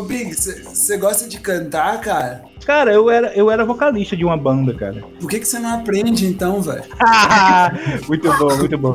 ô Big, você gosta de cantar, cara? Cara, eu era, eu era vocalista de uma banda, cara. Por que você não aprende então, velho? muito bom, muito bom.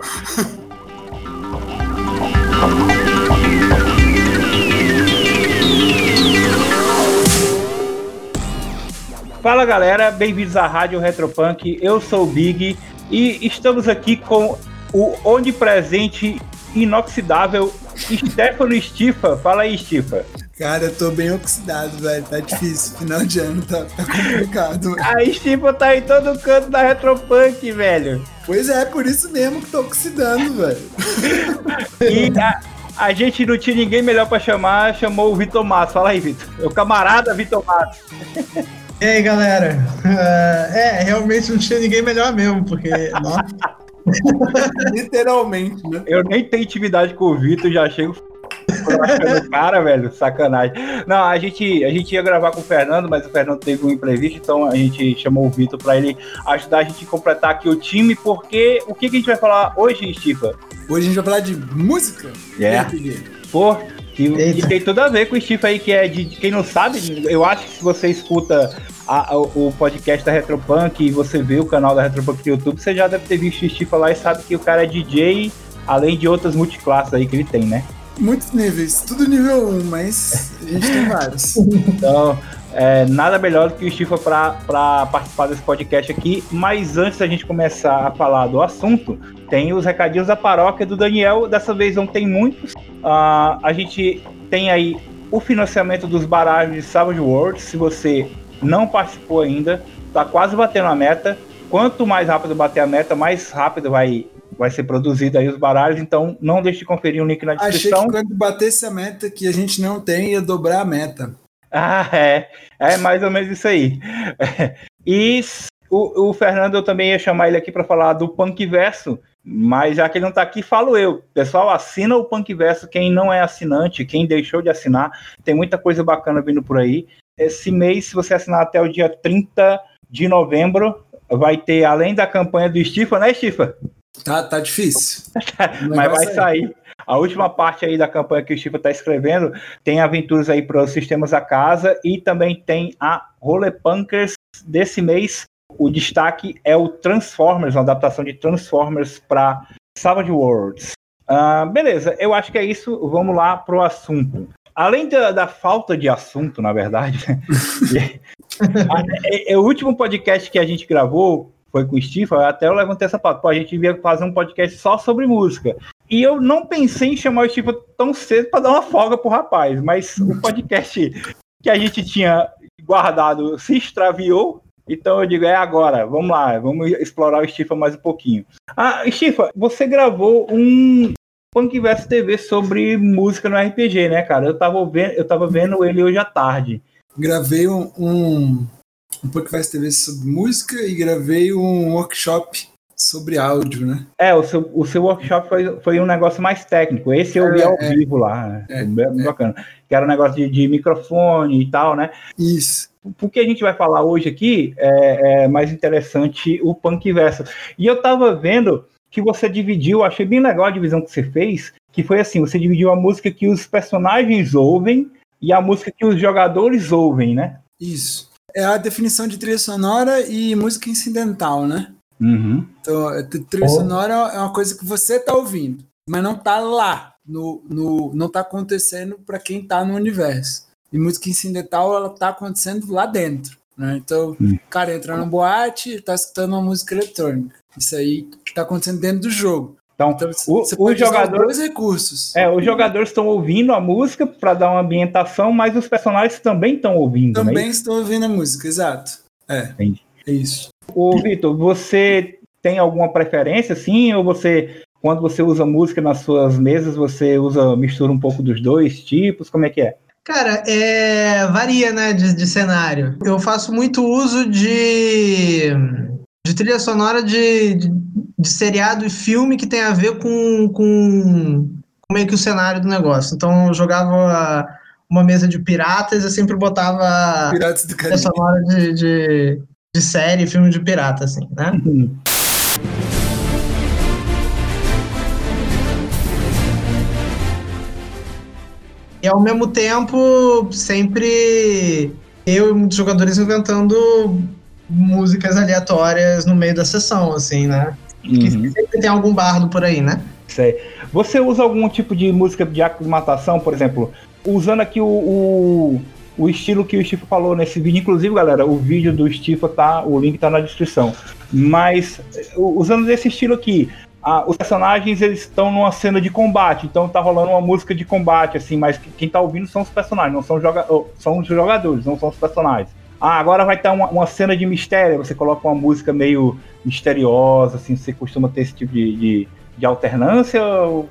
Fala galera, bem-vindos à Rádio Retropunk. Eu sou o Big e estamos aqui com o onipresente inoxidável Stefano Stifa. Fala aí, Stifa. Cara, eu tô bem oxidado, velho. Tá difícil. Final de ano tá, tá complicado. A Stifa tá em todo canto da Retropunk, velho. Pois é, por isso mesmo que tô oxidando, velho. E a, a gente não tinha ninguém melhor pra chamar, chamou o Vitor Matos. Fala aí, Vitor. O camarada Vitor Matos. E aí, galera? Uh, é, realmente não tinha ninguém melhor mesmo, porque. Literalmente, né? Eu nem tenho intimidade com o Vitor, já chego o cara, velho, sacanagem. Não, a gente, a gente ia gravar com o Fernando, mas o Fernando teve um imprevisto, então a gente chamou o Vitor para ele ajudar a gente a completar aqui o time, porque o que, que a gente vai falar hoje, Stifa? Hoje a gente vai falar de música. É. Yeah. Pô, que, que, tem tudo a ver com o Steve aí, que é de, de, quem não sabe, eu acho que se você escuta a, a, o podcast da Retropunk e você vê o canal da Retropunk no YouTube, você já deve ter visto o Steve lá e sabe que o cara é DJ, além de outras multiclasses aí que ele tem, né? Muitos níveis, tudo nível 1, mas a gente tem vários. Então, é, nada melhor do que o Stifa para participar desse podcast aqui. Mas antes da gente começar a falar do assunto, tem os recadinhos da paróquia do Daniel. Dessa vez não tem muitos. Uh, a gente tem aí o financiamento dos baralhos de Savage Worlds. Se você não participou ainda, está quase batendo a meta. Quanto mais rápido bater a meta, mais rápido vai, vai ser produzido aí os baralhos. Então não deixe de conferir o link na descrição. Achei que quando batesse a meta que a gente não tem, ia dobrar a meta. Ah, é. É mais ou menos isso aí. E o, o Fernando, eu também ia chamar ele aqui para falar do Punk Verso, mas já que ele não está aqui, falo eu. Pessoal, assina o Punk Verso, quem não é assinante, quem deixou de assinar, tem muita coisa bacana vindo por aí. Esse mês, se você assinar até o dia 30 de novembro, vai ter, além da campanha do Stifa, né, Stifa? Tá, tá difícil. mas vai sair. A última parte aí da campanha que o Chico está escrevendo tem aventuras aí para os sistemas da casa e também tem a Rolepunkers desse mês. O destaque é o Transformers, uma adaptação de Transformers para Savage Worlds. Uh, beleza, eu acho que é isso. Vamos lá pro assunto. Além da, da falta de assunto, na verdade, né? é, é, o último podcast que a gente gravou foi com o Steve, até eu levantei essa pauta. A gente ia fazer um podcast só sobre música. E eu não pensei em chamar o Steve tão cedo para dar uma folga pro rapaz, mas o podcast que a gente tinha guardado se extraviou. Então eu digo, é agora, vamos lá, vamos explorar o Stifa mais um pouquinho. Ah, Stifa, você gravou um Punkverse TV sobre música no RPG, né, cara? Eu tava vendo, eu tava vendo ele hoje à tarde. Gravei um, um um podcast TV sobre música e gravei um workshop sobre áudio, né? É, o seu, o seu workshop foi, foi um negócio mais técnico. Esse eu é, vi ao é, vivo lá, né? é, bem é. bacana. Que era um negócio de, de, microfone e tal, né? Isso. O que a gente vai falar hoje aqui é, é mais interessante o punk verso. E eu tava vendo que você dividiu, achei bem legal a divisão que você fez, que foi assim, você dividiu a música que os personagens ouvem e a música que os jogadores ouvem, né? Isso é a definição de trilha sonora e música incidental, né? Uhum. Então, é, trilha oh. sonora é uma coisa que você tá ouvindo, mas não tá lá, no, no, não tá acontecendo para quem tá no universo. E música incidental, ela tá acontecendo lá dentro. Né? Então, uhum. o cara entra numa boate, tá escutando uma música eletrônica. Isso aí tá acontecendo dentro do jogo. Então, então o, o jogador, dois recursos. É, os jogadores estão ouvindo a música para dar uma ambientação, mas os personagens também estão ouvindo. Também é estão ouvindo a música, exato. É. Entendi. É isso. Ô, Vitor, você tem alguma preferência, assim, ou você, quando você usa música nas suas mesas, você usa, mistura um pouco dos dois tipos? Como é que é? Cara, é, varia, né, de, de cenário. Eu faço muito uso de, de trilha sonora de, de de seriado e filme que tem a ver com, com, com meio que o cenário do negócio. Então eu jogava uma mesa de piratas, eu sempre botava Piratas do Caribe. sonora de, de, de série, filme de pirata, assim, né? Uhum. E ao mesmo tempo, sempre eu e muitos jogadores inventando músicas aleatórias no meio da sessão, assim, né? Uhum. sempre tem algum bardo por aí, né? Sei. Você usa algum tipo de música de aclimatação, por exemplo? Usando aqui o, o, o estilo que o Stifa falou nesse vídeo. Inclusive, galera, o vídeo do Stifa tá. O link tá na descrição. Mas usando esse estilo aqui, os personagens eles estão numa cena de combate, então tá rolando uma música de combate, assim, mas quem tá ouvindo são os personagens, não são, joga são os jogadores, não são os personagens. Ah, agora vai estar uma, uma, cena de mistério, você coloca uma música meio misteriosa, assim, você costuma ter esse tipo de, de, de alternância? Ou...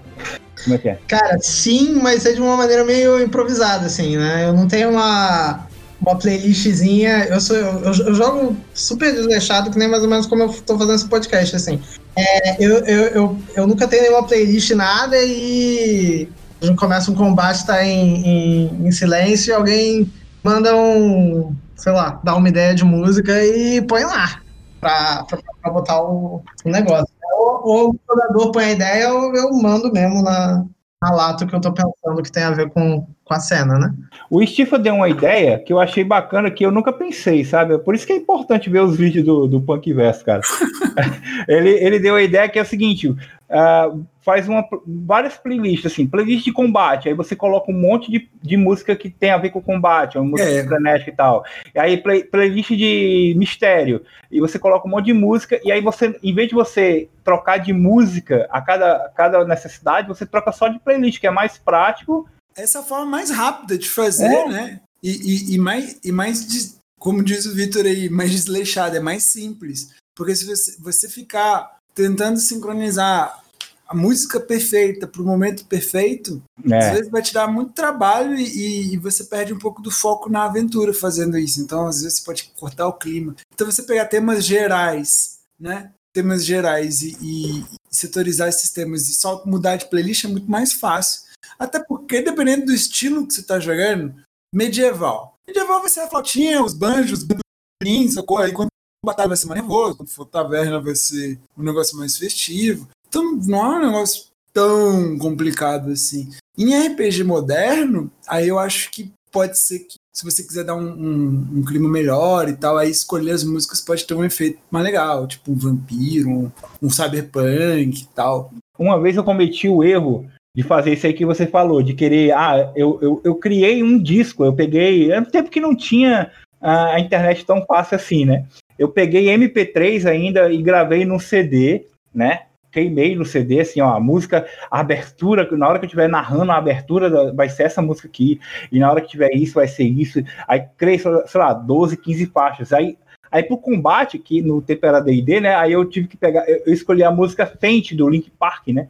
Como é que é? Cara, sim, mas é de uma maneira meio improvisada, assim, né? Eu não tenho uma, uma playlistzinha. Eu, sou, eu, eu, jogo super desleixado, que nem mais ou menos como eu tô fazendo esse podcast, assim. É, eu, eu, eu, eu, nunca tenho nenhuma playlist, nada, e começa um combate, tá em, em, em silêncio, e alguém manda um, sei lá, dá uma ideia de música e põe lá pra botar o, o negócio. Ou, ou, o jogador põe a ideia, ou eu mando mesmo na, na lata que eu tô pensando que tem a ver com, com a cena, né? O Stifa deu uma ideia que eu achei bacana, que eu nunca pensei, sabe? Por isso que é importante ver os vídeos do, do Punk Verso, cara. ele, ele deu a ideia que é o seguinte: uh, faz uma, várias playlists, assim, playlist de combate, aí você coloca um monte de, de música que tem a ver com combate, uma música é. frenética e tal. E aí play, playlist de mistério, e você coloca um monte de música, e aí você, em vez de você trocar de música a cada, a cada necessidade, você troca só de playlist, que é mais prático essa é a forma mais rápida de fazer, é. né? E, e, e, mais, e mais como diz o Vitor aí, mais desleixado, é mais simples. Porque se você, você ficar tentando sincronizar a música perfeita para o momento perfeito, é. às vezes vai te dar muito trabalho e, e, você perde um pouco do foco na aventura fazendo isso. Então, às vezes, você pode cortar o clima. Então, você pegar temas gerais, né? Temas gerais e, e setorizar esses temas e só mudar de playlist é muito mais fácil até porque, dependendo do estilo que você está jogando, medieval. Medieval vai ser a flautinha, os banjos, os sacou? Aí quando batalha vai ser mais nervoso, quando for taverna vai ser um negócio mais festivo. Então não é um negócio tão complicado assim. Em RPG moderno, aí eu acho que pode ser que se você quiser dar um, um, um, clima melhor e tal, aí escolher as músicas pode ter um efeito mais legal, tipo um vampiro, um, um cyberpunk e tal. Uma vez eu cometi o erro de fazer isso aí que você falou, de querer, ah, eu, eu, eu criei um disco, eu peguei, é um tempo que não tinha a internet tão fácil assim, né? Eu peguei MP3 ainda e gravei no CD, né? Queimei no CD, assim, ó, a música, a abertura, na hora que eu estiver narrando a abertura, vai ser essa música aqui, e na hora que tiver isso, vai ser isso. Aí criei, sei lá, 12, 15 faixas. Aí Aí pro combate, que no tempo era D&D, né? Aí eu tive que pegar, eu escolhi a música Fente do Link Park, né?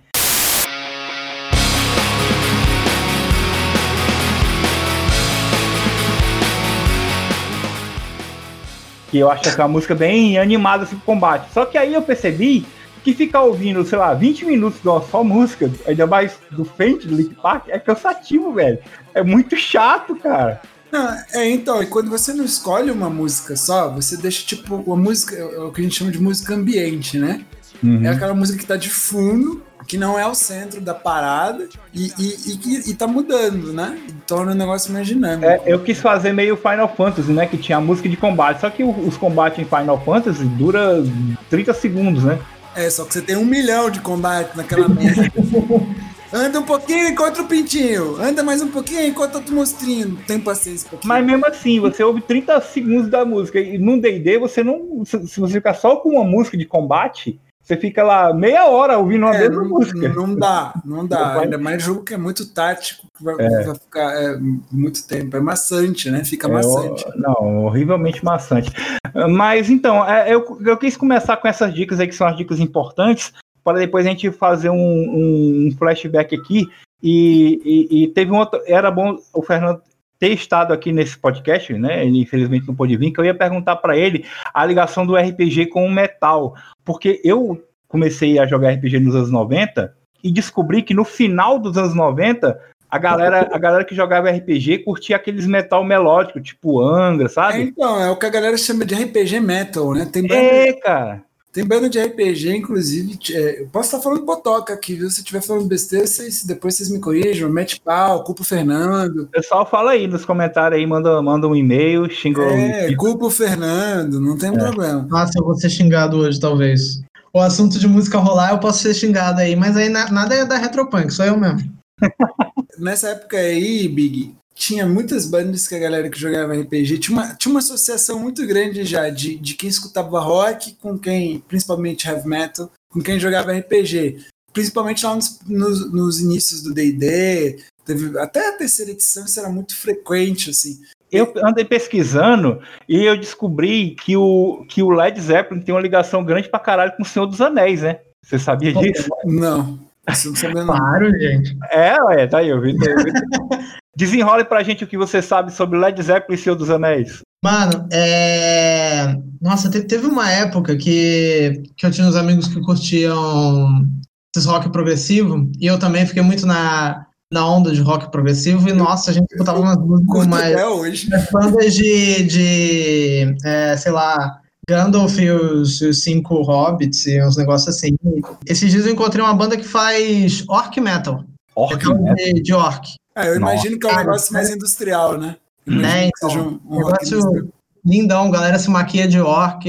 Que eu acho que é uma música bem animada assim pro combate. Só que aí eu percebi que ficar ouvindo, sei lá, 20 minutos de uma só música, ainda mais do Fente, do Link Park, é cansativo, velho. É muito chato, cara. Não, é, então, e quando você não escolhe uma música só, você deixa, tipo, uma música, é o que a gente chama de música ambiente, né? Uhum. É aquela música que tá de fundo, que não é o centro da parada e, e, e, e tá mudando, né? E torna o negócio mais dinâmico. É, eu quis fazer meio Final Fantasy, né? Que tinha a música de combate, só que os combates em Final Fantasy dura 30 segundos, né? É, só que você tem um milhão de combates naquela merda. Anda um pouquinho, encontra o pintinho. Anda mais um pouquinho, encontra outro monstrinho. Tem paciência. Um Mas mesmo assim, você ouve 30 segundos da música. E num D&D, você não... Se você ficar só com uma música de combate, você fica lá meia hora ouvindo uma é, mesma não, música. Não dá, não dá. Ainda mais jogo que é muito tático, vai, é. vai ficar é, muito tempo. É maçante, né? Fica é, maçante. Não, horrivelmente maçante. Mas então, é, eu, eu quis começar com essas dicas aí, que são as dicas importantes, para depois a gente fazer um, um flashback aqui. E, e, e, teve um outro. Era bom o Fernando ter estado aqui nesse podcast, né? Ele infelizmente não pôde vir, que eu ia perguntar para ele a ligação do RPG com o metal, porque eu comecei a jogar RPG nos anos 90 e descobri que no final dos anos 90 a galera, a galera que jogava RPG curtia aqueles metal melódico, tipo Angra, sabe? É, então, é o que a galera chama de RPG metal, né? Tem banda, é, cara. Tem banda de RPG, inclusive. É, eu posso estar falando botoca aqui, viu? Se estiver falando besteira, vocês, depois vocês me corrijam. Mete pau, culpa o Fernando. Pessoal fala aí nos comentários aí, manda, manda um e-mail, xinga É, culpa o Fernando, não tem é. problema. Nossa, eu vou ser xingado hoje, talvez. O assunto de música rolar, eu posso ser xingado aí, mas aí nada é da Retropunk, sou eu mesmo. Nessa época aí, Big, tinha muitas bandas que a galera que jogava RPG tinha uma, tinha uma associação muito grande já de, de quem escutava rock com quem, principalmente heavy metal, com quem jogava RPG. Principalmente lá nos, nos, nos inícios do DD, até a terceira edição isso era muito frequente, assim. Eu andei pesquisando e eu descobri que o, que o Led Zeppelin tem uma ligação grande pra caralho com o Senhor dos Anéis, né? Você sabia disso? Não. Isso não sabia não. Claro, gente. É, ué, tá aí, eu vi. Desenrole pra gente o que você sabe sobre Led Zeppelin e Senhor dos Anéis. Mano, é. Nossa, teve uma época que, que eu tinha uns amigos que curtiam esses rock progressivo, e eu também fiquei muito na, na onda de rock progressivo, e nossa, a gente escutava umas músicas mais. hoje. Bandas de. de é, sei lá. Gandalf e os, os, cinco hobbits e uns negócios assim. Esses dias eu encontrei uma banda que faz orc metal. Orc é metal? De, de orc. É, eu imagino que é um negócio mais industrial, né? Né, então, um, um negócio lindão, galera se maquia de orc,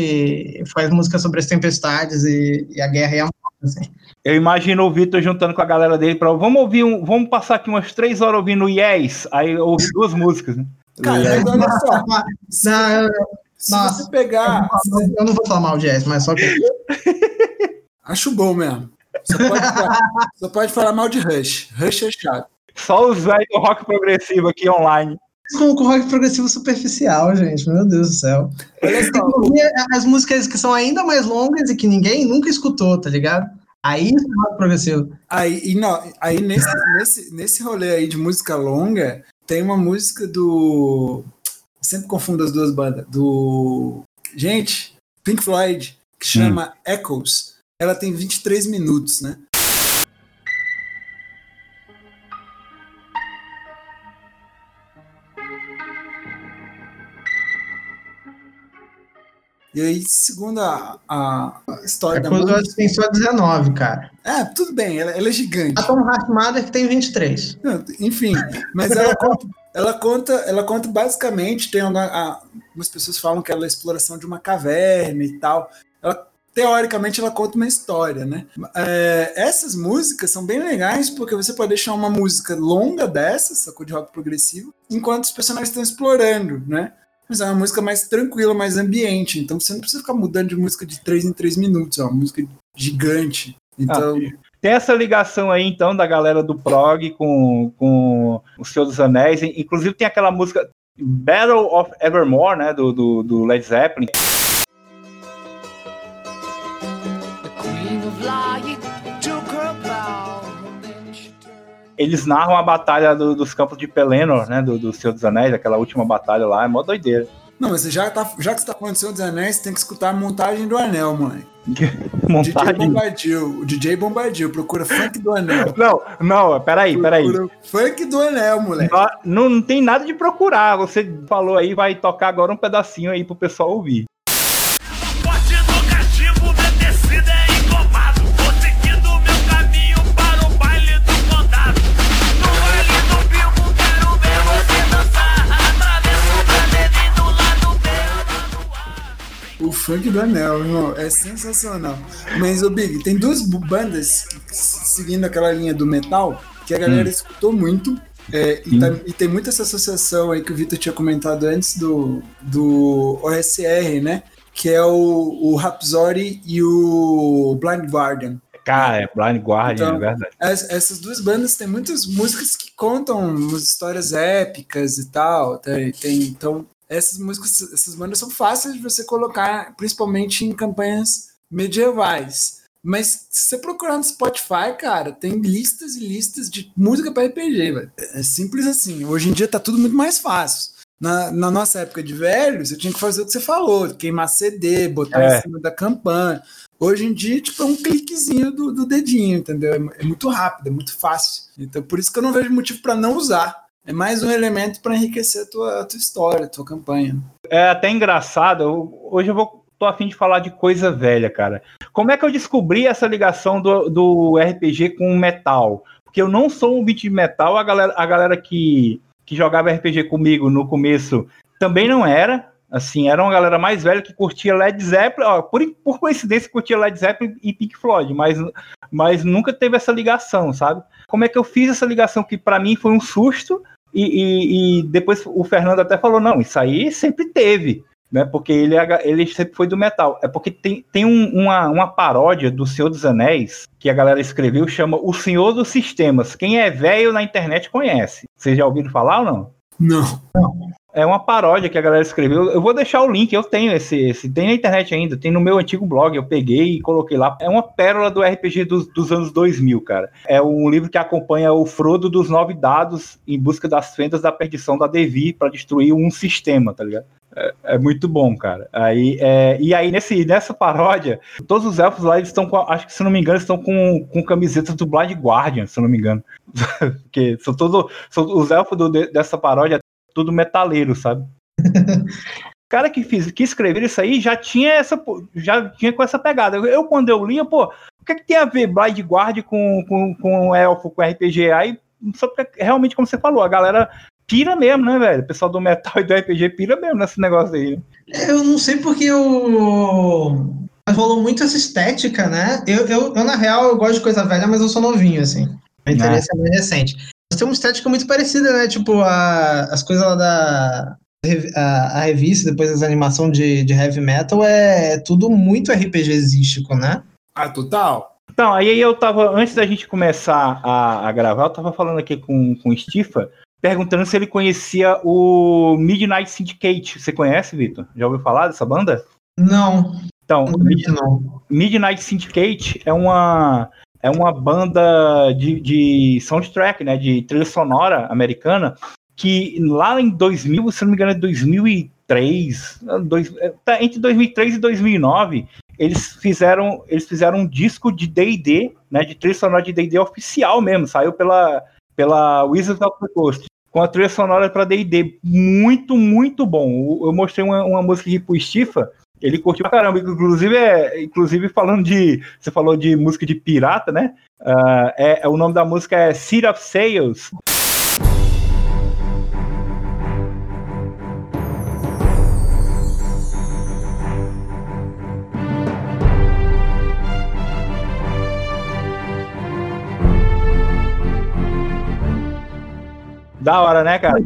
faz música sobre as tempestades e, e a guerra e a morte, assim. Eu imagino o Vitor juntando com a galera dele para vamos ouvir um, vamos passar aqui umas três horas ouvindo Yes, aí ouvir duas músicas, né? Cara, yes. olha só. Não, se Nossa, você pegar. Eu não vou falar mal de Yes, mas só que. Acho bom mesmo. Só pode, falar, só pode falar mal de Rush. Rush é chato. Só os velhos do rock progressivo aqui online. Com o rock progressivo superficial, gente. Meu Deus do céu. As músicas que são ainda mais longas e que ninguém nunca escutou, tá ligado? Aí é rock progressivo. Aí, e não, aí nesse, nesse, nesse rolê aí de música longa, tem uma música do. Sempre confundo as duas bandas. Do. Gente, Pink Floyd, que chama hum. Echoes. Ela tem 23 minutos, né? E aí, segundo a, a história é da música... tem só 19, cara. É, tudo bem, ela, ela é gigante. A Tom Hartmader que tem 23. Não, enfim, mas ela conta, ela conta, ela conta basicamente, tem uma, a, algumas pessoas falam que ela é a exploração de uma caverna e tal. Ela, teoricamente, ela conta uma história, né? É, essas músicas são bem legais porque você pode deixar uma música longa dessa, sacou de rock progressivo, enquanto os personagens estão explorando, né? Mas é uma música mais tranquila, mais ambiente. Então você não precisa ficar mudando de música de 3 em 3 minutos. É uma música gigante. Então. Ah, tem essa ligação aí, então, da galera do prog com, com O Senhor dos Anéis. Inclusive tem aquela música Battle of Evermore, né? Do, do, do Led Zeppelin. Eles narram a batalha do, dos campos de Pelennor, né? Do, do Senhor dos Anéis, aquela última batalha lá, é mó doideira. Não, mas já, tá, já que você tá falando do Senhor dos Anéis, tem que escutar a montagem do Anel, mãe. montagem? DJ Bombadil, o DJ Bombadil, procura funk do Anel. Não, não, peraí, peraí. Funk do Anel, moleque. Não, não tem nada de procurar, você falou aí, vai tocar agora um pedacinho aí pro pessoal ouvir. Funk do anel, irmão, é sensacional. Mas, o Big, tem duas bandas seguindo aquela linha do metal que a galera hum. escutou muito. É, e, tá, e, tem muita essa associação aí que o Vitor tinha comentado antes do, do OSR, né? Que é o, o Rhapsody e o Blind Guardian. Cara, é Blind Guardian, então, é verdade. As, essas duas bandas têm muitas músicas que contam histórias épicas e tal. Tem, tem, então, essas músicas, essas bandas são fáceis de você colocar, principalmente em campanhas medievais. Mas se você procurar no Spotify, cara, tem listas e listas de música para RPG, velho. É simples assim. Hoje em dia tá tudo muito mais fácil. Na, na, nossa época de velho, você tinha que fazer o que você falou, queimar CD, botar é. em cima da campanha. Hoje em dia, tipo, é um cliquezinho do, do dedinho, entendeu? É, é, muito rápido, é muito fácil. Então, por isso que eu não vejo motivo para não usar. É mais um elemento para enriquecer a tua, a tua história, a tua campanha. É até engraçado. hoje eu vou tô afim de falar de coisa velha, cara. Como é que eu descobri essa ligação do, do RPG com metal? Porque eu não sou um beat de metal, a galera, a galera que, que jogava RPG comigo no começo também não era. Assim, era uma galera mais velha que curtia Led Zeppelin, ó, por, por coincidência curtia Led Zeppelin e Pink Floyd, mas, mas nunca teve essa ligação, sabe? Como é que eu fiz essa ligação que para mim foi um susto e, e, e, depois o Fernando até falou, não, isso aí sempre teve, né? Porque ele, ele sempre foi do metal. É porque tem, tem um, uma, uma paródia do Senhor dos Anéis que a galera escreveu, chama O Senhor dos Sistemas. Quem é velho na internet conhece. Vocês já ouviram falar ou não? Não. não. É uma paródia que a galera escreveu. Eu vou deixar o link, eu tenho esse, esse. Tem na internet ainda, tem no meu antigo blog. Eu peguei e coloquei lá. É uma pérola do RPG dos, dos anos 2000, cara. É um livro que acompanha o Frodo dos Nove Dados em busca das fendas da perdição da Devi para destruir um sistema, tá ligado? É, é, muito bom, cara. Aí, é, e aí, nesse, nessa paródia, todos os elfos lá, eles estão com, acho que se não me engano, estão com, com camisetas do Blind Guardian, se não me engano. Porque são todos são os elfos do, dessa paródia tudo metaleiro, sabe? o cara que, fiz, que escrever isso aí já tinha essa já tinha com essa pegada. Eu, quando eu lia, pô, o que, é que tem a ver Blind Guard com, com, com Elfo, com RPG? Aí, só porque, realmente, como você falou, a galera pira mesmo, né, velho? O pessoal do metal e do RPG pira mesmo nesse negócio aí. Eu não sei porque o. Rolou muito essa estética, né? Eu, eu, eu, na real, eu gosto de coisa velha, mas eu sou novinho, assim. Meu interesse é, é mais recente tem uma estética muito parecida, né? Tipo, a, as coisas lá da. A, a revista, depois as animações de, de heavy metal, é, é tudo muito RPGístico, né? Ah, total. Então, aí eu tava, antes da gente começar a, a gravar, eu tava falando aqui com, com o Stifa, perguntando se ele conhecia o Midnight Syndicate. Você conhece, Vitor? Já ouviu falar dessa banda? Não. Então, não. Midnight Syndicate é uma é uma banda de, de soundtrack, né, de trilha sonora americana, que lá em 2000, se não me engano, é 2003, dois, é, tá entre 2003 e 2009, eles fizeram, eles fizeram um disco de D&D, né, de trilha sonora de D&D oficial mesmo, saiu pela, pela Wizards of the Coast, com a trilha sonora para D&D, muito, muito bom. Eu mostrei uma, uma música aqui pro Stifa, ele curtiu pra caramba. Inclusive, é, inclusive falando de. Você falou de música de pirata, né? Uh, é, é, o nome da música é City of Sails. Da hora, né, cara?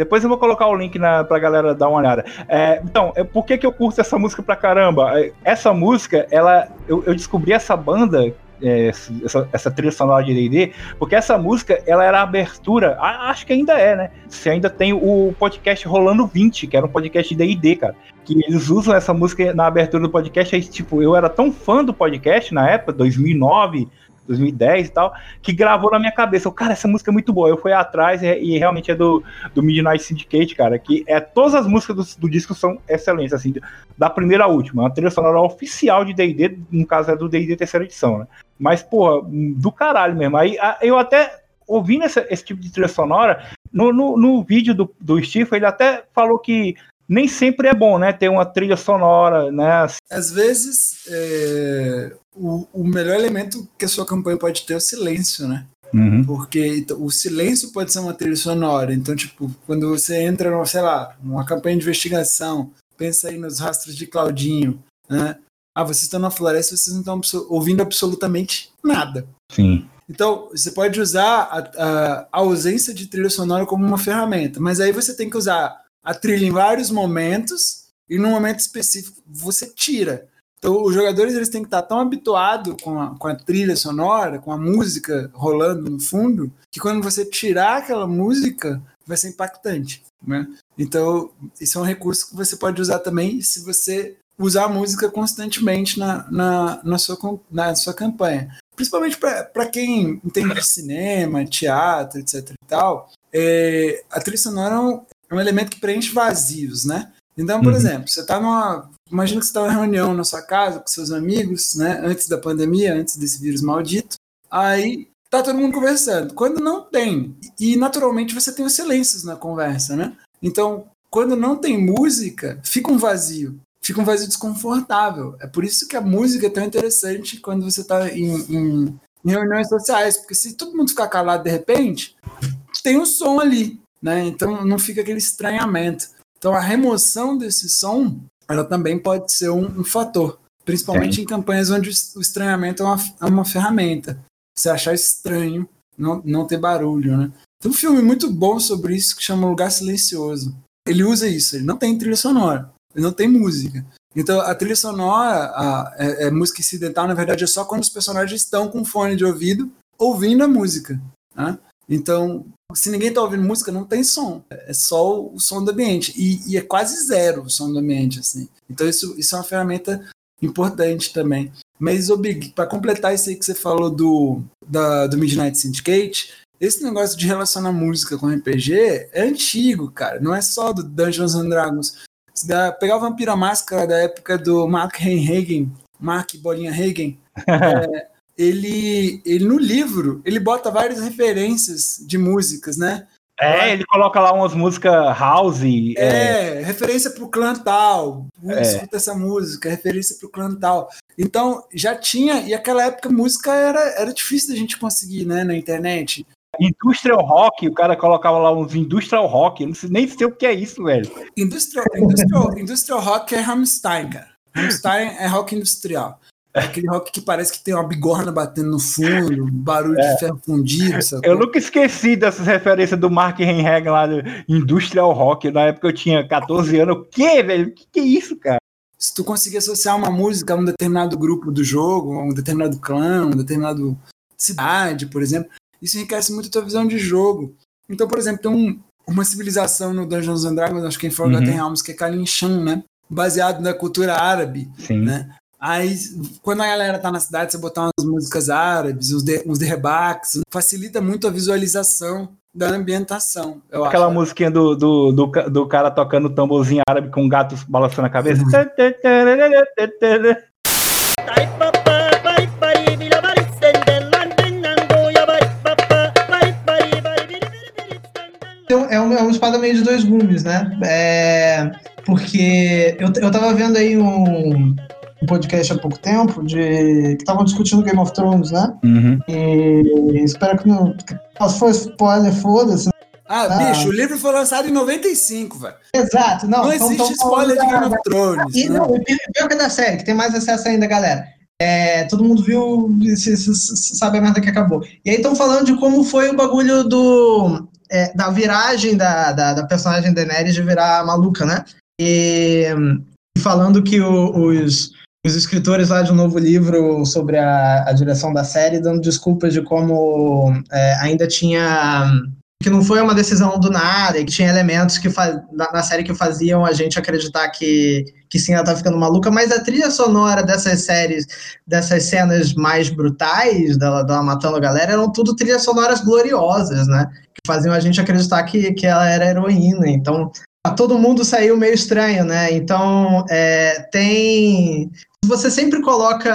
Depois eu vou colocar o link na, pra galera dar uma olhada. É, então, é, por que, que eu curto essa música pra caramba? É, essa música, ela. Eu, eu descobri essa banda é, essa, essa, trilha sonora de D&D, porque essa música, ela era a abertura, acho que ainda é, né? Você ainda tem o podcast Rolando 20, que era um podcast de D&D, cara, que eles usam essa música na abertura do podcast, aí, tipo, eu era tão fã do podcast na época, 2009, 2010 e tal, que gravou na minha cabeça. Eu, cara, essa música é muito boa. Eu fui atrás e, e realmente é do, do Midnight Syndicate, cara, que é todas as músicas do, do disco são excelentes, assim, da primeira à última. A trilha sonora oficial de D&D, no caso é do D&D terceira edição, né? Mas, porra, do caralho mesmo. Aí eu até ouvindo esse, esse tipo de trilha sonora, no, no, no vídeo do, do Steve, ele até falou que nem sempre é bom, né? Ter uma trilha sonora, né? Às vezes, é, o, o melhor elemento que a sua campanha pode ter é o silêncio, né? Uhum. Porque então, o silêncio pode ser uma trilha sonora. Então, tipo, quando você entra, no, sei lá, numa campanha de investigação, pensa aí nos rastros de Claudinho, né? Ah, vocês estão na floresta, vocês não estão ouvindo absolutamente nada. Sim. Então, você pode usar a, a, a, ausência de trilha sonora como uma ferramenta, mas aí você tem que usar a trilha em vários momentos e num momento específico você tira. Então, os jogadores eles têm que estar tão habituados com a, com a trilha sonora, com a música rolando no fundo, que quando você tirar aquela música, vai ser impactante. Né? Então, isso é um recurso que você pode usar também se você usar a música constantemente na, na, na, sua, na sua campanha. Principalmente para quem entende de cinema, teatro, etc. e tal, é, a trilha sonora é um, é um elemento que preenche vazios, né? Então, por uhum. exemplo, você está numa. Imagina que você está numa reunião na sua casa com seus amigos, né? Antes da pandemia, antes desse vírus maldito. Aí tá todo mundo conversando. Quando não tem, e naturalmente você tem os silêncios na conversa, né? Então, quando não tem música, fica um vazio. fica um vazio desconfortável. É por isso que a música é tão interessante quando você está em, em, em, reuniões sociais, porque se todo mundo ficar calado de repente, tem um som ali, né? Então não fica aquele estranhamento. Então a remoção desse som, ela também pode ser um, um fator, principalmente Sim. em campanhas onde o estranhamento é uma, é uma ferramenta. Você achar estranho não, não ter barulho, né? Tem um filme muito bom sobre isso que chama Lugar Silencioso. Ele usa isso, ele não tem trilha sonora, ele não tem música. Então a trilha sonora, a, é, é música incidental, na verdade, é só quando os personagens estão com fone de ouvido ouvindo a música. Né? Então, se ninguém está ouvindo música, não tem som. É só o som do ambiente. E, e, é quase zero o som do ambiente. Assim. Então, isso, isso é uma ferramenta importante também. Mas, para completar isso aí que você falou do, da, do Midnight Syndicate, esse negócio de relacionar música com RPG é antigo, cara. Não é só do Dungeons and Dragons. Da, pegar o Vampira Máscara da época do Mark Hagen, Mark Bolinha Hagen, é, ele, ele no livro, ele bota várias referências de músicas, né? É, ele coloca lá umas músicas house. É, é... referência pro clã tal. É. Escuta essa música, referência pro clã tal. Então, já tinha, e aquela época música era, era difícil da gente conseguir, né, na internet. Industrial Rock, o cara colocava lá uns Industrial Rock, eu não sei, nem sei o que é isso, velho. Industrial, industrial, industrial Rock é Rammstein, cara. Rammstein é rock industrial. É aquele rock que parece que tem uma bigorna batendo no fundo, barulho é. de ferro fundido. Sabe? Eu nunca esqueci dessas referências do Mark Henreg lá do Industrial Rock. Na época eu tinha 14 anos. O que, velho? O que, que é isso, cara? Se tu conseguir associar uma música a um determinado grupo do jogo, a um determinado clã, uma determinada cidade, por exemplo, isso enriquece muito a tua visão de jogo. Então, por exemplo, tem um, uma civilização no Dungeons and Dragons, acho que em Forgotten uhum. Realms, que é Kalin Shan, né? Baseado na cultura árabe, Sim. né? Aí, quando a galera tá na cidade, você botar umas músicas árabes, uns, de, uns derrebaques, facilita muito a visualização da ambientação. Aquela acho. musiquinha do, do, do, do, cara tocando tamborzinho árabe com um gato balançando a cabeça. Uhum. É, um, é uma espada meio de dois gumes, né? É, porque eu, eu tava vendo aí um, um podcast há pouco tempo de que estavam discutindo Game of Thrones, né? Uhum. E espero que não. Se for spoiler, foda-se. Ah, ah, bicho, o livro foi lançado em 95, velho. Exato, não. Não então, existe spoiler de Game of Thrones. E, né? não, pior que é da série, que tem mais acesso ainda, galera. É, todo mundo viu, se, se, se, sabe a merda que acabou. E aí estão falando de como foi o bagulho do. É, da viragem da, da, da, personagem Daenerys de virar maluca, né? E, e falando que o, os, os escritores lá de um novo livro sobre a, a direção da série dando desculpas de como é, ainda tinha que não foi uma decisão do nada e que tinha elementos que na, na, série que faziam a gente acreditar que, que sim, ela tá ficando maluca, mas a trilha sonora dessas séries, dessas cenas mais brutais dela, dela matando a galera, eram tudo trilhas sonoras gloriosas, né? Que faziam a gente acreditar que, que ela era heroína. Então, todo mundo saiu meio estranho, né? Então, é, tem você sempre coloca,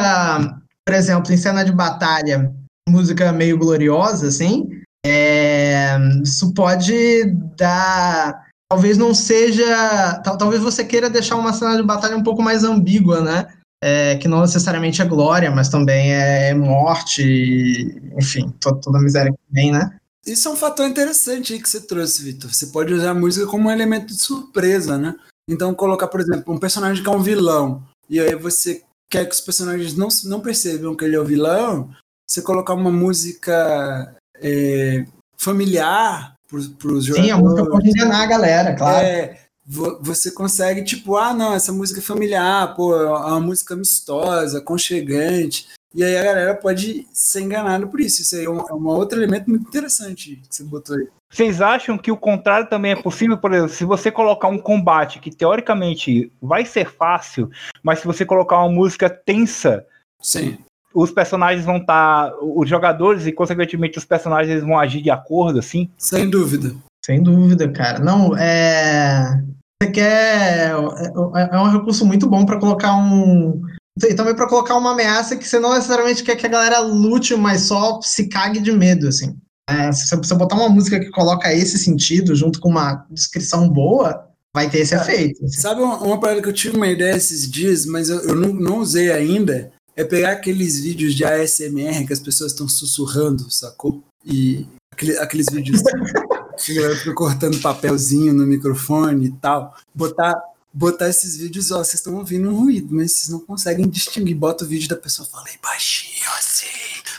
por exemplo, em cena de batalha, música meio gloriosa, assim, é, isso pode dar. Talvez não seja. Talvez você queira deixar uma cena de batalha um pouco mais ambígua, né? É, que não necessariamente é glória, mas também é morte, enfim, toda, toda a miséria que vem, né? Isso é um fator interessante aí que você trouxe, Vitor. Você pode usar a música como um elemento de surpresa, né? Então, colocar, por exemplo, um personagem que é um vilão, e aí você quer que os personagens não, não percebam que ele é o vilão, você colocar uma música é, familiar para os jogadores. Sim, a música pode enganar a galera, claro. É, você consegue, tipo, ah, não, essa música é familiar, pô, é uma música amistosa, aconchegante. E aí a galera pode ser enganada por isso. Isso aí é um, é um outro elemento muito interessante que você botou aí. Vocês acham que o contrário também é possível? Por exemplo, se você colocar um combate que teoricamente vai ser fácil, mas se você colocar uma música tensa, Sim. os personagens vão estar. Tá, os jogadores e, consequentemente, os personagens vão agir de acordo, assim? Sem dúvida. Sem dúvida, cara. Não, é. Você quer. É, é um recurso muito bom para colocar um. E também para colocar uma ameaça que você não necessariamente quer que a galera lute, mas só se cague de medo, assim. É, se você botar uma música que coloca esse sentido junto com uma descrição boa, vai ter esse efeito. Assim. Sabe uma, uma parada que eu tive uma ideia esses dias, mas eu, eu não, não usei ainda? É pegar aqueles vídeos de ASMR que as pessoas estão sussurrando, sacou? E aquele, aqueles vídeos que fica cortando papelzinho no microfone e tal. Botar, botar esses vídeos, ó, vocês estão ouvindo um ruído, mas vocês não conseguem distinguir. Bota o vídeo da pessoa falando baixinho assim,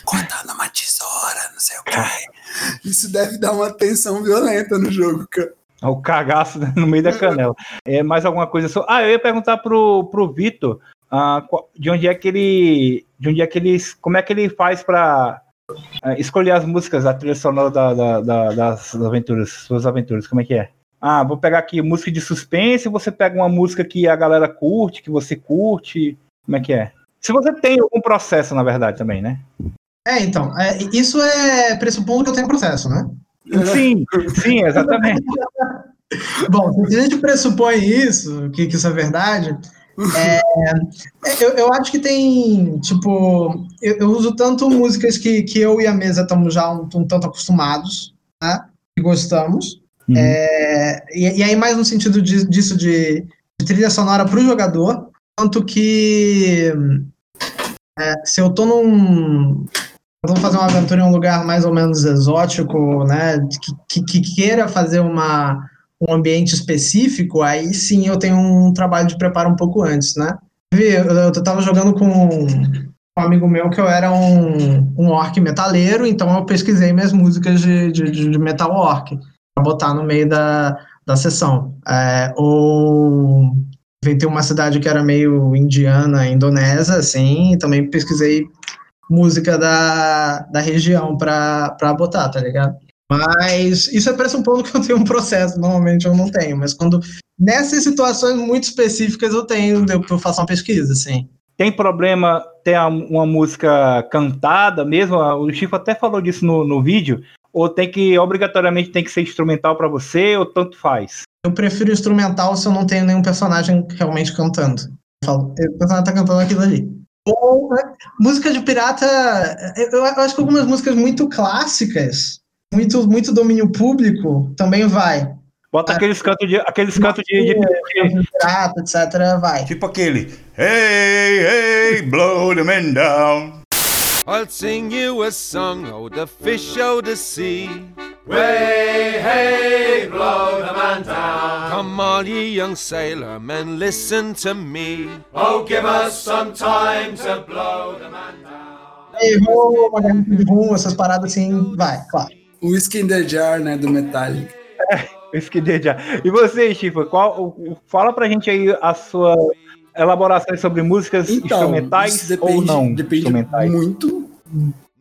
cortando uma tesoura, não sei o que. Isso deve dar uma tensão violenta no jogo, cara. O cagaço no meio da canela. É mais alguma coisa só. Ah, eu ia perguntar pro, pro Vitor uh, de onde é que ele. De onde é que ele. Como é que ele faz para uh, é, escolher as músicas, a trilha sonora da, da, da, das aventuras, suas aventuras, como é que é? Ah, vou pegar aqui música de suspense, você pega uma música que a galera curte, que você curte. Como é que é? Se você tem algum processo, na verdade, também, né? É, então, é, isso é pressupondo que eu tenho processo, né? Sim, sim, exatamente. Bom, se a gente pressupõe isso, que, que isso é verdade, é, eu, eu, acho que tem, tipo, eu, eu, uso tanto músicas que, que eu e a mesa estamos já um, um, tanto acostumados, né, que gostamos, uhum. é, e, e, aí mais no sentido de, disso de, de trilha sonora para o jogador, quanto que é, se eu tô num, vamos fazer uma aventura em um lugar mais ou menos exótico, né, que, que, que queira fazer uma, um ambiente específico, aí sim eu tenho um trabalho de preparo um pouco antes, né. Eu, eu tava jogando com um amigo meu que eu era um, um orc metaleiro, então eu pesquisei minhas músicas de, de, de metal orc, botar no meio da, da sessão. É, ou inventei uma cidade que era meio indiana, indonésia, assim, e também pesquisei música da, da região pra botar, tá ligado? Mas isso é pressupondo que eu tenho um processo, normalmente eu não tenho, mas quando nessas situações muito específicas eu tenho, eu faço uma pesquisa, assim. Tem problema ter uma música cantada mesmo? O Chico até falou disso no, no vídeo. Ou tem que, obrigatoriamente, tem que ser instrumental para você, ou tanto faz? Eu prefiro instrumental se eu não tenho nenhum personagem realmente cantando. Eu falo, o personagem tá cantando aquilo ali. Ou, né? música de pirata, eu, eu acho que algumas músicas muito clássicas, muito, muito domínio público, também vai. Bota ah, aqueles cantos de. Aqueles cantos de, de, de, pirata, etc. Vai. Tipo aquele. Hey, hey, blow the man down. I'll sing you a song, oh, the fish, oh, the sea. Way, hey, blow the man down. Come all ye young sailor men, listen to me. Oh, give us some time to blow the man down. De rum, essas paradas assim, vai, claro. O Whisky in the Jar, né, do Metallica. É, Whisky in the Jar. E você, Chifa, qual, fala pra gente aí a sua elaboração sobre músicas então, instrumentais depende, ou não Depende muito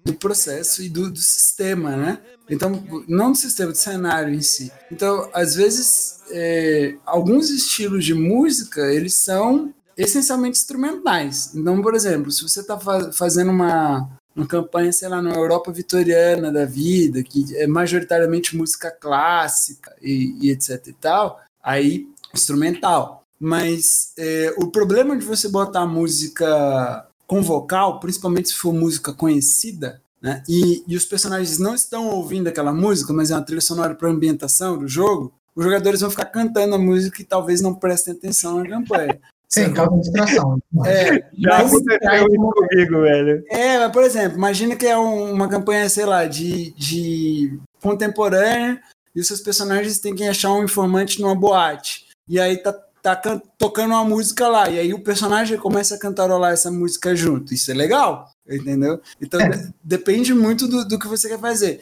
do processo e do, do sistema, né? Então, não do sistema, do cenário em si. Então, às vezes, é, alguns estilos de música, eles são essencialmente instrumentais. Então, por exemplo, se você está fa fazendo uma, uma campanha, sei lá, na Europa vitoriana da vida, que é majoritariamente música clássica e, e etc e tal, aí instrumental. Mas é, o problema de você botar música com vocal, principalmente se for música conhecida, né? E, e os personagens não estão ouvindo aquela música, mas é uma trilha sonora para ambientação do jogo. Os jogadores vão ficar cantando a música e talvez não prestem atenção na campanha. Sim, causa distração. É, Já aconteceu isso comigo, velho. É, mas, por exemplo, imagina que é um, uma campanha, sei lá, de, de contemporânea e os seus personagens têm que achar um informante numa boate. E aí tá tá tocando uma música lá, e aí o personagem começa a cantarolar essa música junto. Isso é legal, entendeu? Então é. de depende muito do, do que você quer fazer.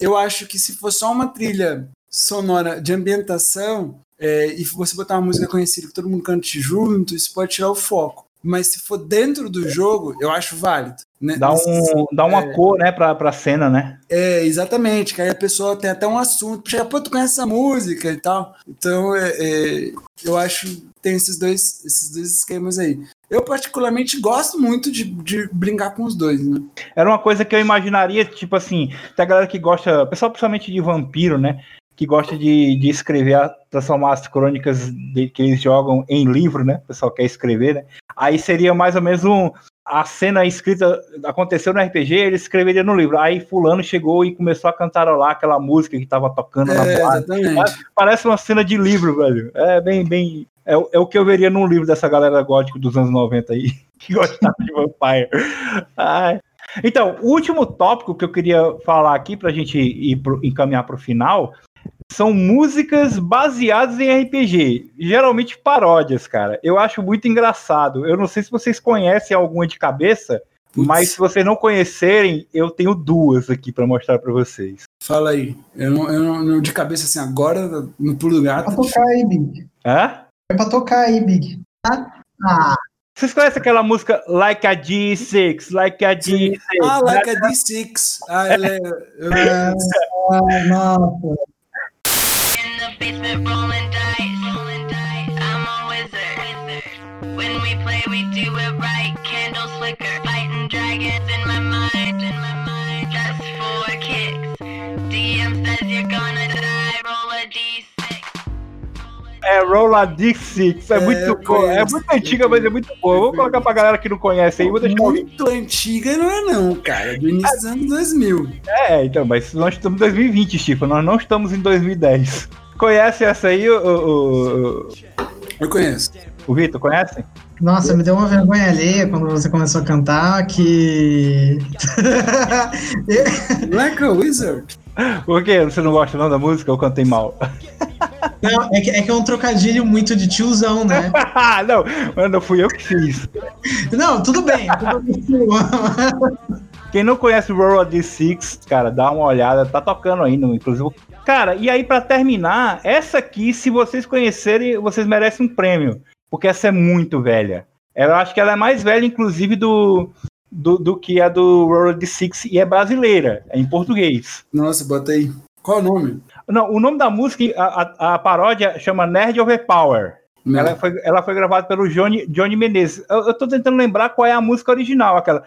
Eu acho que se for só uma trilha sonora de ambientação, é, e você botar uma música conhecida que todo mundo cante junto, isso pode tirar o foco. Mas se for dentro do jogo, eu acho válido. Né? Dá, um, dá uma é, cor, né, pra, pra cena, né? É, exatamente, que aí a pessoa tem até um assunto, chega, pô, tu conhece essa música e tal. Então, é, é, eu acho tem esses dois, esses dois esquemas aí. Eu, particularmente, gosto muito de, de brincar com os dois, né? Era uma coisa que eu imaginaria, tipo assim, tem a galera que gosta, pessoal principalmente de vampiro, né? Que gosta de, de escrever, transformar as crônicas de, que eles jogam em livro, né? O pessoal quer escrever, né? Aí seria mais ou menos um, a cena escrita aconteceu no RPG, ele escreveria no livro. Aí fulano chegou e começou a cantarolar aquela música que tava tocando é, na Exatamente. Parece uma cena de livro, velho. É bem, bem. É, é, o que eu veria num livro dessa galera gótica dos anos 90 aí, que gostava de Vampire. Ai. Então, o último tópico que eu queria falar aqui para a gente ir pro, encaminhar para o final são músicas baseadas em RPG, geralmente paródias, cara. Eu acho muito engraçado. Eu não sei se vocês conhecem alguma de cabeça, Putz. mas se vocês não conhecerem, eu tenho duas aqui para mostrar para vocês. Fala aí. Eu não, eu não, de cabeça assim, agora no pulo do gato. É pra tocar aí, Big. Hã? É pra tocar aí, Big. Ah. Vocês conhecem aquela música Like a D6? Like a D6. Ah, Like a D6. Ah, ela é. Ah, nossa. Basement rolling dice. Rolling dice. I'm a wizard. When we play, we do it right. Candles flicker, fighting dragons in my mind. In my mind, just for kicks. DM says you're gonna die. Roll a d6. É Rolla D6, é, é muito boa. É muito antiga, mas é muito boa. Vou colocar pra galera que não conhece aí. Vou deixar muito antiga não é não, cara. Do início dos anos 2000. É, então, mas nós estamos em 2020, Chico. Nós não estamos em 2010. Conhece essa aí, o, o, Eu conheço. O Vitor, conhece? Nossa, me deu uma vergonha alheia quando você começou a cantar que. like a Wizard. Por quê? Você não gosta não da música ou cantei mal? Não, é que, é que é um trocadilho muito de tiozão, né? não, mas não fui eu que fiz. Não, tudo bem. Tudo bem. Quem não conhece o Roll D6, cara, dá uma olhada, tá tocando ainda, inclusive. Cara, e aí para terminar, essa aqui, se vocês conhecerem, vocês merecem um prêmio, porque essa é muito velha. Eu acho que ela é mais velha, inclusive, do, do, do que a do Roll D6 e é brasileira, é em português. Nossa, bota aí. Qual é o nome? Não, o nome da música, a, a, a paródia chama Nerd Overpower. Ela foi, ela foi gravada pelo Johnny, Johnny Menezes. Eu, eu tô tentando lembrar qual é a música original, aquela.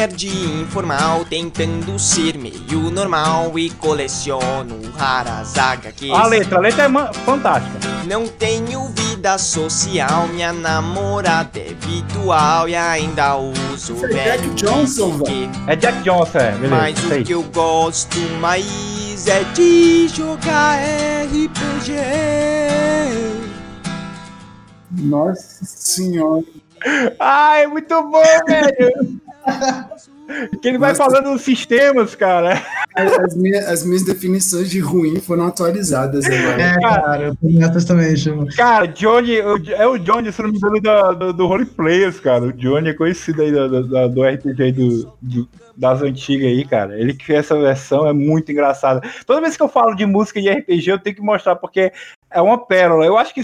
Nerd informal tentando ser meio normal e coleciono raras HQs. A letra, a letra é fantástica. Não tenho vida social, minha namorada é virtual e ainda uso é Jack Johnson, velho. É Jack Johnson, é, beleza. Mas o que eu gosto mais é de jogar RPG. Nossa senhora. Ai, muito bom, velho. que ele vai falando os sistemas, cara. As minhas, as minhas definições de ruim foram atualizadas agora. É, cara, eu tenho essas também, chama. Cara, Johnny, é o Johnny, se não me engano, do, do, do Role Players, cara. O Johnny é conhecido aí do, do, do RPG do, do, das antigas aí, cara. Ele que fez essa versão é muito engraçada. Toda vez que eu falo de música de RPG, eu tenho que mostrar, porque é uma pérola. Eu acho que,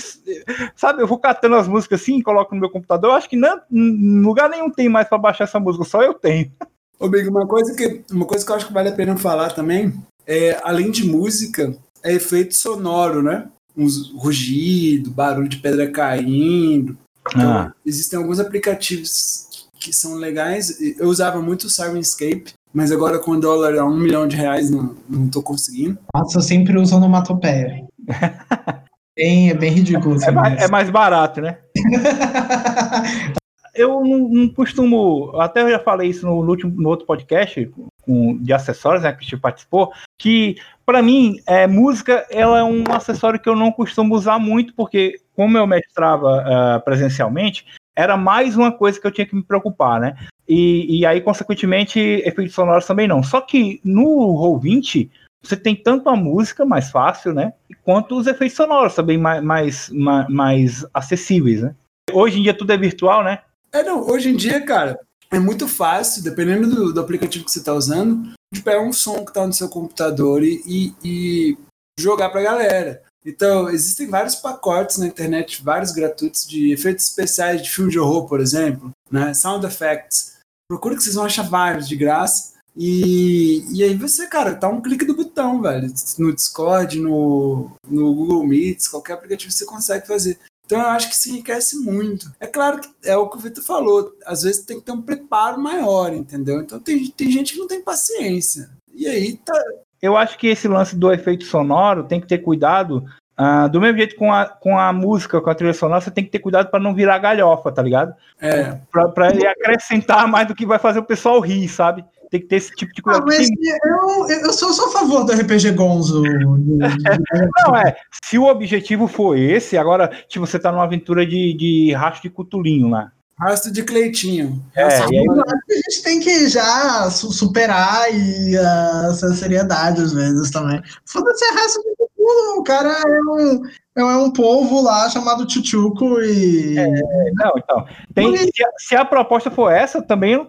sabe, eu vou catando as músicas assim, coloco no meu computador. Eu acho que não, lugar nenhum tem mais para baixar essa música, só eu tenho. Ô, Big, uma coisa, que, uma coisa que eu acho que vale a pena falar também é, além de música, é efeito sonoro, né? Uns rugido, barulho de pedra caindo. Então, ah. Existem alguns aplicativos que são legais. Eu usava muito o Sirenscape, mas agora com o dólar a um milhão de reais não, não tô conseguindo. Nossa, eu sempre uso onomatopeia. bem, é bem ridículo. É mais, é mais barato, né? eu não, não, costumo, até eu já falei isso no, último, no outro podcast com, de acessórios, né, que Steve participou, que para mim, é, música ela é um acessório que eu não costumo usar muito, porque como eu mestrava uh, presencialmente, era mais uma coisa que eu tinha que me preocupar, né? E, e aí, consequentemente, efeitos sonoros também não. Só que no Roll20, você tem tanto a música mais fácil, né? Quanto os efeitos sonoros também mais, mais, mais acessíveis, né? Hoje em dia tudo é virtual, né? É, não, hoje em dia, cara, é muito fácil, dependendo do, do aplicativo que você está usando, de pegar um som que está no seu computador e, e, jogar para a galera. Então, existem vários pacotes na internet, vários gratuitos de efeitos especiais de filme de horror, por exemplo, né? Sound effects. Procura que vocês vão achar vários de graça. E, e aí você, cara, tá um clique do botão, velho. No Discord, no, no Google Meets, qualquer aplicativo você consegue fazer. Então eu acho que se enriquece muito. É claro que é o que o Vitor falou, às vezes tem que ter um preparo maior, entendeu? Então tem, tem gente que não tem paciência. E aí tá, eu acho que esse lance do efeito sonoro tem que ter cuidado. Uh, do mesmo jeito com a, com a música, com a trilha sonora, você tem que ter cuidado para não virar galhofa, tá ligado? É. Pra, pra ele acrescentar mais do que vai fazer o pessoal rir, sabe? Tem que ter esse tipo de coisa. Ah, mas eu, eu sou, sou a favor do RPG Gonzo. não, é. Se o objetivo for esse, agora, tipo, você tá numa aventura de, de rastro de cutulinho lá. Rastro de Cleitinho. É, e aí... Eu acho que a gente tem que já superar e uh, essa seriedade às vezes também. Foda-se a raça de cutulo, o cara é um, é um povo lá chamado Chuchuco e. É, não, então. Tem, se, a, se, a, proposta for essa, também.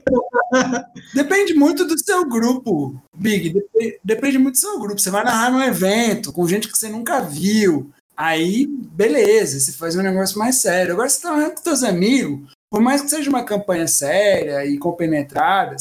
Depende muito do seu grupo, Big. Depende, depende muito do seu grupo. Você vai narrar num evento com gente que você nunca viu. Aí, beleza, você faz um negócio mais sério. Agora você tá narrando com seus amigos, por mais que seja uma campanha séria e compenetrada,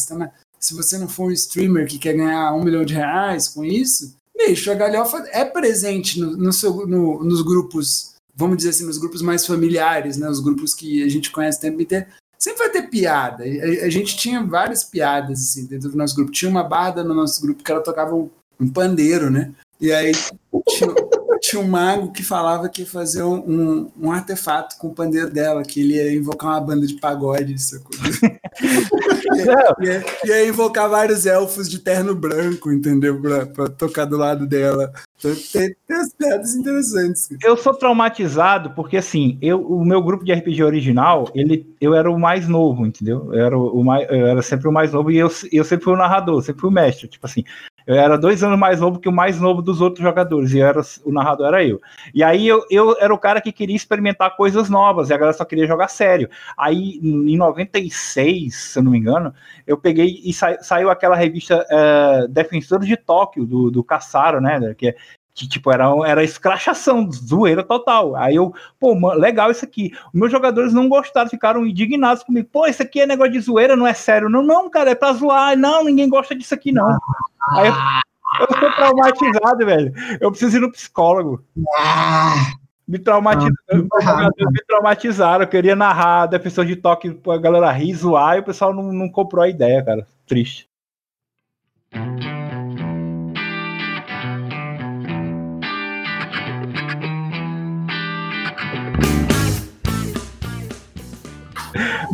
se você não for um streamer que quer ganhar um milhão de reais com isso, bicho, a galhofa é presente no, no seu, no, nos grupos, vamos dizer assim, nos grupos mais familiares, né? Os grupos que a gente conhece o tempo inteiro. Sempre vai ter piada. A, a gente tinha várias piadas assim, dentro do nosso grupo. Tinha uma barda no nosso grupo que ela tocava um, um pandeiro, né? E aí tinha, tinha um mago que falava que ia fazer um, um, um, artefato com o pandeiro dela, que ele ia invocar uma banda de pagode, sacou? ia, ia, invocar vários elfos de terno branco, entendeu? Pra, pra tocar do lado dela. Então, tem, tem as piadas interessantes. Eu sou traumatizado porque, assim, eu, o meu grupo de RPG original, ele, eu era o mais novo, entendeu? Eu era, o mais, eu era sempre o mais novo e eu, eu sempre fui o narrador, sempre fui o mestre. Tipo assim, eu era dois anos mais novo que o mais novo dos outros jogadores, e era, o narrador era eu. E aí eu, eu era o cara que queria experimentar coisas novas, e a galera só queria jogar sério. Aí, em 96, se eu não me engano, eu peguei e sa, saiu aquela revista é, Defensores de Tóquio, do, do Caçaro, né? Que, é, que tipo, era, era escrachação, zoeira total. Aí eu, pô, legal isso aqui. Meus jogadores não gostaram, ficaram indignados comigo. Pô, isso aqui é negócio de zoeira, não é sério. Não, não, cara, é pra zoar. Não, ninguém gosta disso aqui, não. Aí eu, eu tô traumatizado, velho. Eu preciso ir no psicólogo. Me traumatizaram, me traumatizaram. Eu queria narrar defensor de toque pra galera rir, zoar, e o pessoal não, não comprou a ideia, cara. Triste.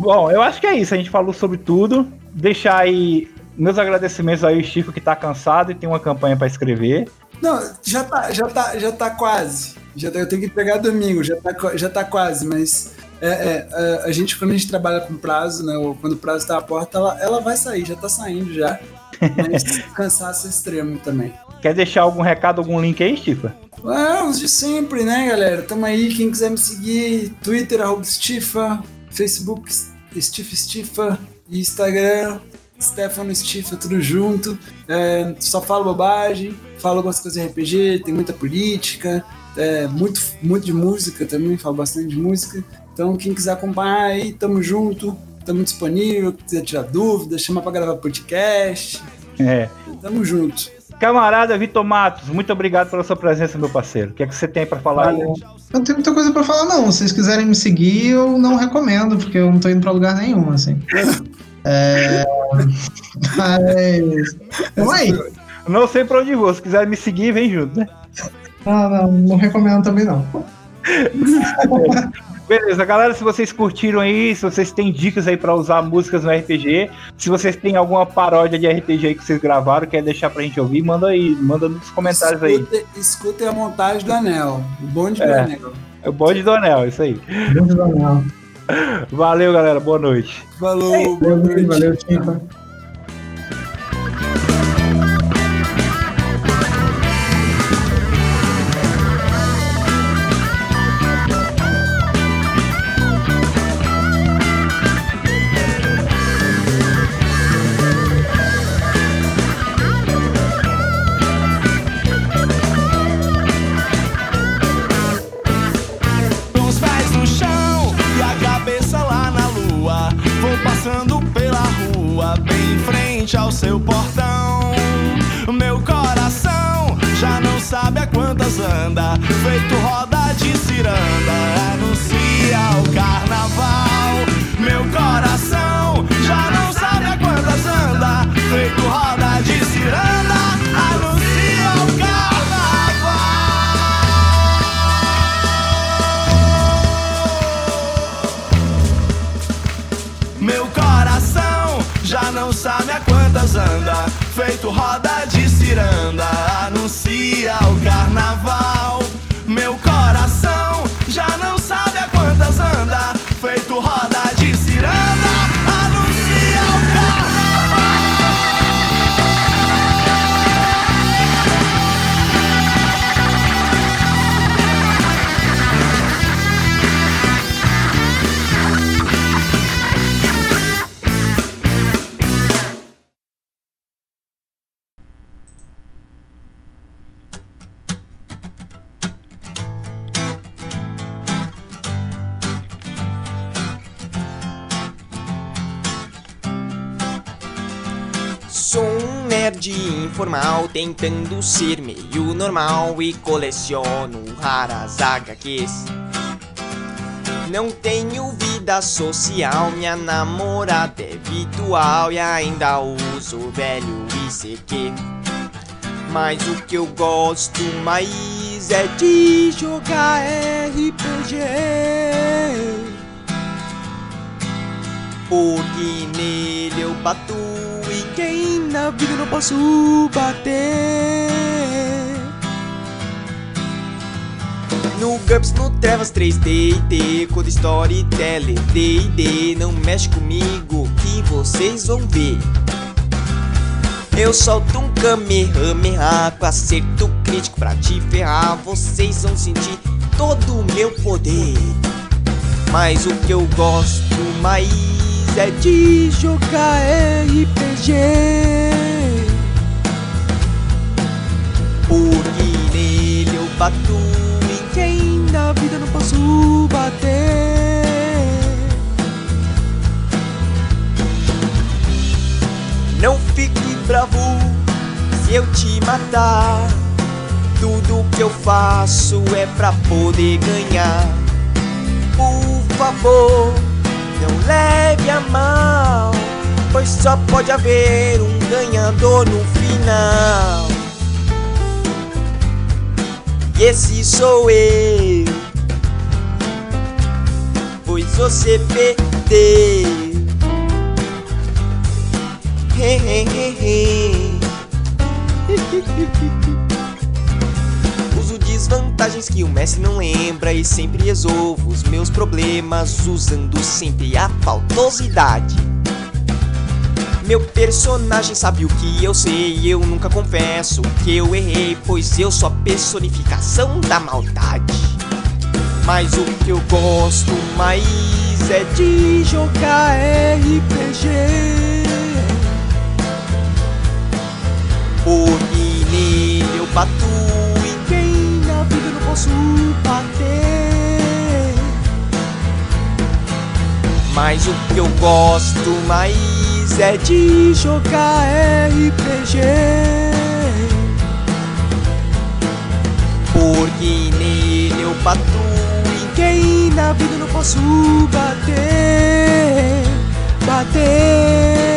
Bom, eu acho que é isso. A gente falou sobre tudo. Deixar aí meus agradecimentos aí, Chico, que tá cansado e tem uma campanha para escrever. Não, já tá, já tá, já tá quase. Já tá, eu tenho que pegar domingo, já tá, já tá quase, mas é, é, é, a gente, quando a gente trabalha com prazo, né? Ou quando o prazo tá à porta, ela, ela vai sair, já tá saindo já. Mas cansaço extremo também. Quer deixar algum recado, algum link aí, Stifa? Ah, os de sempre, né, galera? Tamo aí, quem quiser me seguir, Twitter, arroba Stifa, Facebook, Steve Stifa, Instagram, Stefano Stifa, tudo junto. É, só falo bobagem, falo algumas coisas de RPG, tem muita política, é, muito, muito de música também, falo bastante de música. Então, quem quiser acompanhar aí, tamo junto, tamo disponível, quiser tirar dúvidas, chama pra gravar podcast. É. Tamo junto. Camarada Vitor Matos, muito obrigado pela sua presença, meu parceiro. O que é que você tem para falar? Aí? Eu não tenho muita coisa para falar, não. Se vocês quiserem me seguir, eu não recomendo, porque eu não tô indo para lugar nenhum, assim. é... Mas. Aí. Não sei pra onde vou. Se quiser me seguir, vem junto, né? Não, não, não recomendo também, não. Beleza, galera, se vocês curtiram aí, se vocês têm dicas aí para usar músicas no RPG, se vocês têm alguma paródia de RPG aí que vocês gravaram, quer deixar pra gente ouvir, manda aí, manda nos comentários escute, aí. Escutem a montagem do Anel, o bonde é, do Anel. É o bonde do Anel, isso aí. Bonde do Anel. Valeu, galera, boa noite. Falou, boa noite. Valeu, Tinta. feito roda de ciranda, anuncia roda de tentando ser meio normal e coleciono raras HQs. Não tenho vida social, minha namorada é virtual e ainda uso velho ICQ. Mas o que eu gosto mais é de jogar RPG. Porque nele eu bato na vida não posso bater. No GURPS, no Trevas 3D, D, Code Storyteller, D&D, não mexe comigo que vocês vão ver. Eu solto um Kamehameha com acerto crítico pra te ferrar, vocês vão sentir todo o meu poder. Mas o que eu gosto mais é de jogar RPG. Porque nele eu bato em quem na vida não posso bater. Não fique bravo se eu te matar. Tudo que eu faço é pra poder ganhar. Por favor, não leve a mal, pois só pode haver um ganhador no final. E esse sou eu, pois você perdeu. He, he, he, he. Uso desvantagens que o Messi não lembra e sempre resolvo os meus problemas usando sempre a faltosidade. Meu personagem sabe o que eu sei, eu nunca confesso que eu errei, pois eu sou a personificação da maldade. Mas o que eu gosto mais é de jogar RPG. Porque nele eu bato posso bater. Mas o que eu gosto mais é de jogar RPG. Porque nele eu bato em quem na vida não posso bater. Bater.